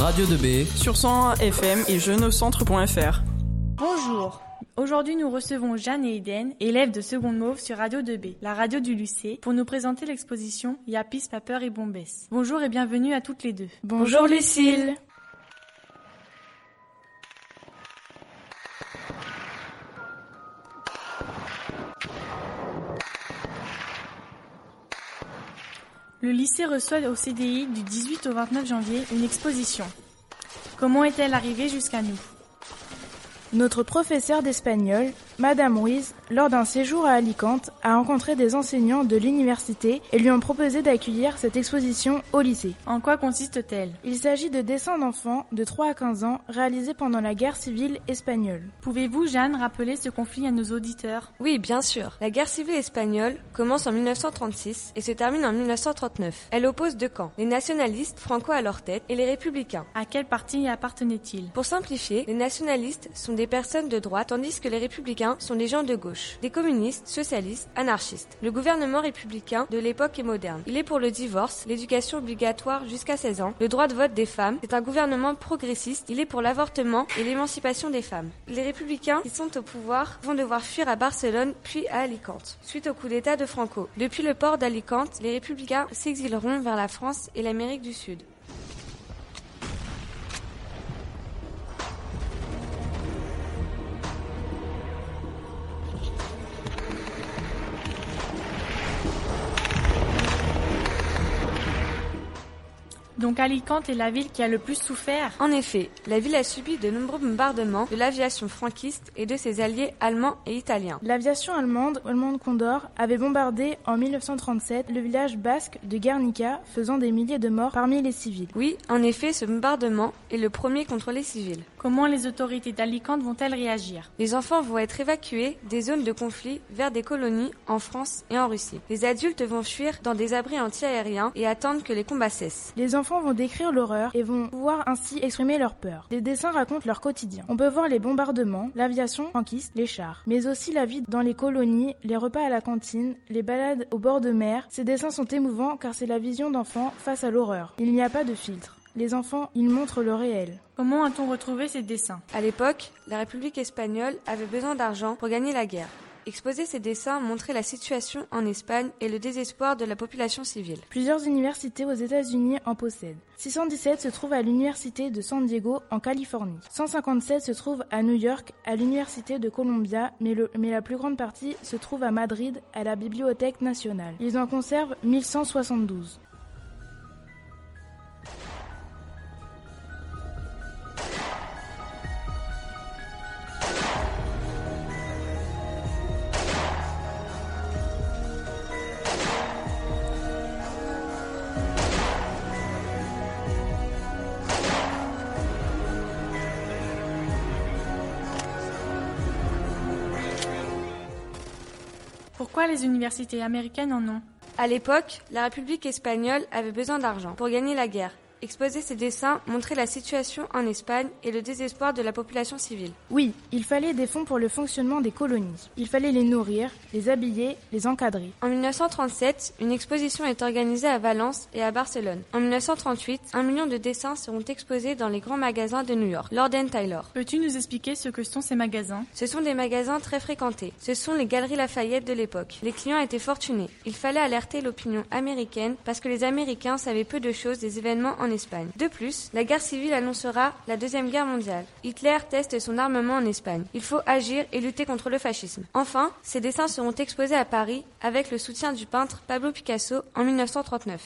Radio 2B sur 101 FM et jeuneaucentre.fr. Bonjour. Aujourd'hui, nous recevons Jeanne et Eden, élèves de seconde mauve sur Radio 2B, la radio du lycée, pour nous présenter l'exposition Yapis, Papeur et Bombès. Bonjour et bienvenue à toutes les deux. Bonjour Lucille. Le lycée reçoit au CDI du 18 au 29 janvier une exposition. Comment est-elle arrivée jusqu'à nous? Notre professeur d'espagnol, Madame Ruiz, lors d'un séjour à Alicante, a rencontré des enseignants de l'université et lui ont proposé d'accueillir cette exposition au lycée. En quoi consiste-t-elle? Il s'agit de dessins d'enfants de 3 à 15 ans réalisés pendant la guerre civile espagnole. Pouvez-vous, Jeanne, rappeler ce conflit à nos auditeurs? Oui, bien sûr. La guerre civile espagnole commence en 1936 et se termine en 1939. Elle oppose deux camps, les nationalistes, Franco à leur tête, et les républicains. À quel parti appartenaient-ils? Pour simplifier, les nationalistes sont des personnes de droite tandis que les républicains sont des gens de gauche, des communistes, socialistes, anarchistes. Le gouvernement républicain de l'époque est moderne. Il est pour le divorce, l'éducation obligatoire jusqu'à 16 ans, le droit de vote des femmes. C'est un gouvernement progressiste. Il est pour l'avortement et l'émancipation des femmes. Les républicains qui sont au pouvoir vont devoir fuir à Barcelone puis à Alicante, suite au coup d'État de Franco. Depuis le port d'Alicante, les républicains s'exileront vers la France et l'Amérique du Sud. Donc Alicante est la ville qui a le plus souffert En effet, la ville a subi de nombreux bombardements de l'aviation franquiste et de ses alliés allemands et italiens. L'aviation allemande, allemande Condor, avait bombardé en 1937 le village basque de Guernica, faisant des milliers de morts parmi les civils. Oui, en effet, ce bombardement est le premier contre les civils. Comment les autorités d'Alicante vont-elles réagir? Les enfants vont être évacués des zones de conflit vers des colonies en France et en Russie. Les adultes vont fuir dans des abris antiaériens et attendre que les combats cessent. Les enfants vont décrire l'horreur et vont pouvoir ainsi exprimer leur peur. Des dessins racontent leur quotidien. On peut voir les bombardements, l'aviation franquiste, les chars, mais aussi la vie dans les colonies, les repas à la cantine, les balades au bord de mer. Ces dessins sont émouvants car c'est la vision d'enfants face à l'horreur. Il n'y a pas de filtre. Les enfants, ils montrent le réel. Comment a-t-on retrouvé ces dessins? À l'époque, la République espagnole avait besoin d'argent pour gagner la guerre. Exposer ces dessins montrait la situation en Espagne et le désespoir de la population civile. Plusieurs universités aux États-Unis en possèdent. 617 se trouve à l'université de San Diego en Californie. 157 se trouve à New York à l'université de Columbia, mais, mais la plus grande partie se trouve à Madrid à la Bibliothèque nationale. Ils en conservent 1172. Pourquoi les universités américaines en ont À l'époque, la République espagnole avait besoin d'argent pour gagner la guerre. Exposer ces dessins montrait la situation en Espagne et le désespoir de la population civile. Oui, il fallait des fonds pour le fonctionnement des colonies. Il fallait les nourrir, les habiller, les encadrer. En 1937, une exposition est organisée à Valence et à Barcelone. En 1938, un million de dessins seront exposés dans les grands magasins de New York. Lord Taylor. Peux-tu nous expliquer ce que sont ces magasins? Ce sont des magasins très fréquentés. Ce sont les galeries Lafayette de l'époque. Les clients étaient fortunés. Il fallait alerter l'opinion américaine parce que les Américains savaient peu de choses des événements en De plus, la guerre civile annoncera la Deuxième Guerre mondiale. Hitler teste son armement en Espagne. Il faut agir et lutter contre le fascisme. Enfin, ces dessins seront exposés à Paris avec le soutien du peintre Pablo Picasso en 1939.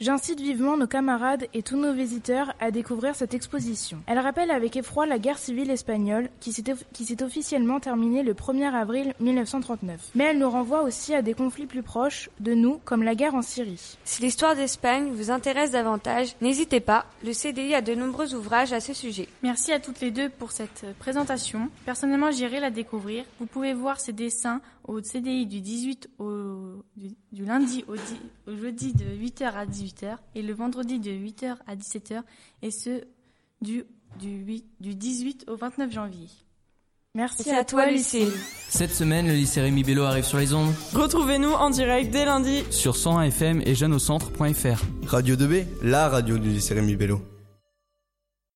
J'incite vivement nos camarades et tous nos visiteurs à découvrir cette exposition. Elle rappelle avec effroi la guerre civile espagnole qui s'est officiellement terminée le 1er avril 1939. Mais elle nous renvoie aussi à des conflits plus proches de nous, comme la guerre en Syrie. Si l'histoire d'Espagne vous intéresse davantage, n'hésitez pas, le CDI a de nombreux ouvrages à ce sujet. Merci à toutes les deux pour cette présentation. Personnellement, j'irai la découvrir. Vous pouvez voir ces dessins au CDI du 18 au du, du lundi au, di, au, jeudi de 8h à 18h et le vendredi de 8h à 17h et ce du, du, 8, du 18 au 29 janvier. Merci à toi, Lucille. Cette semaine, le lycée Rémi Bello arrive sur les ondes Retrouvez-nous en direct dès lundi. sur 101 FM et jeuneaucentre.fr. Radio 2B, la radio du lycée Rémi Bello.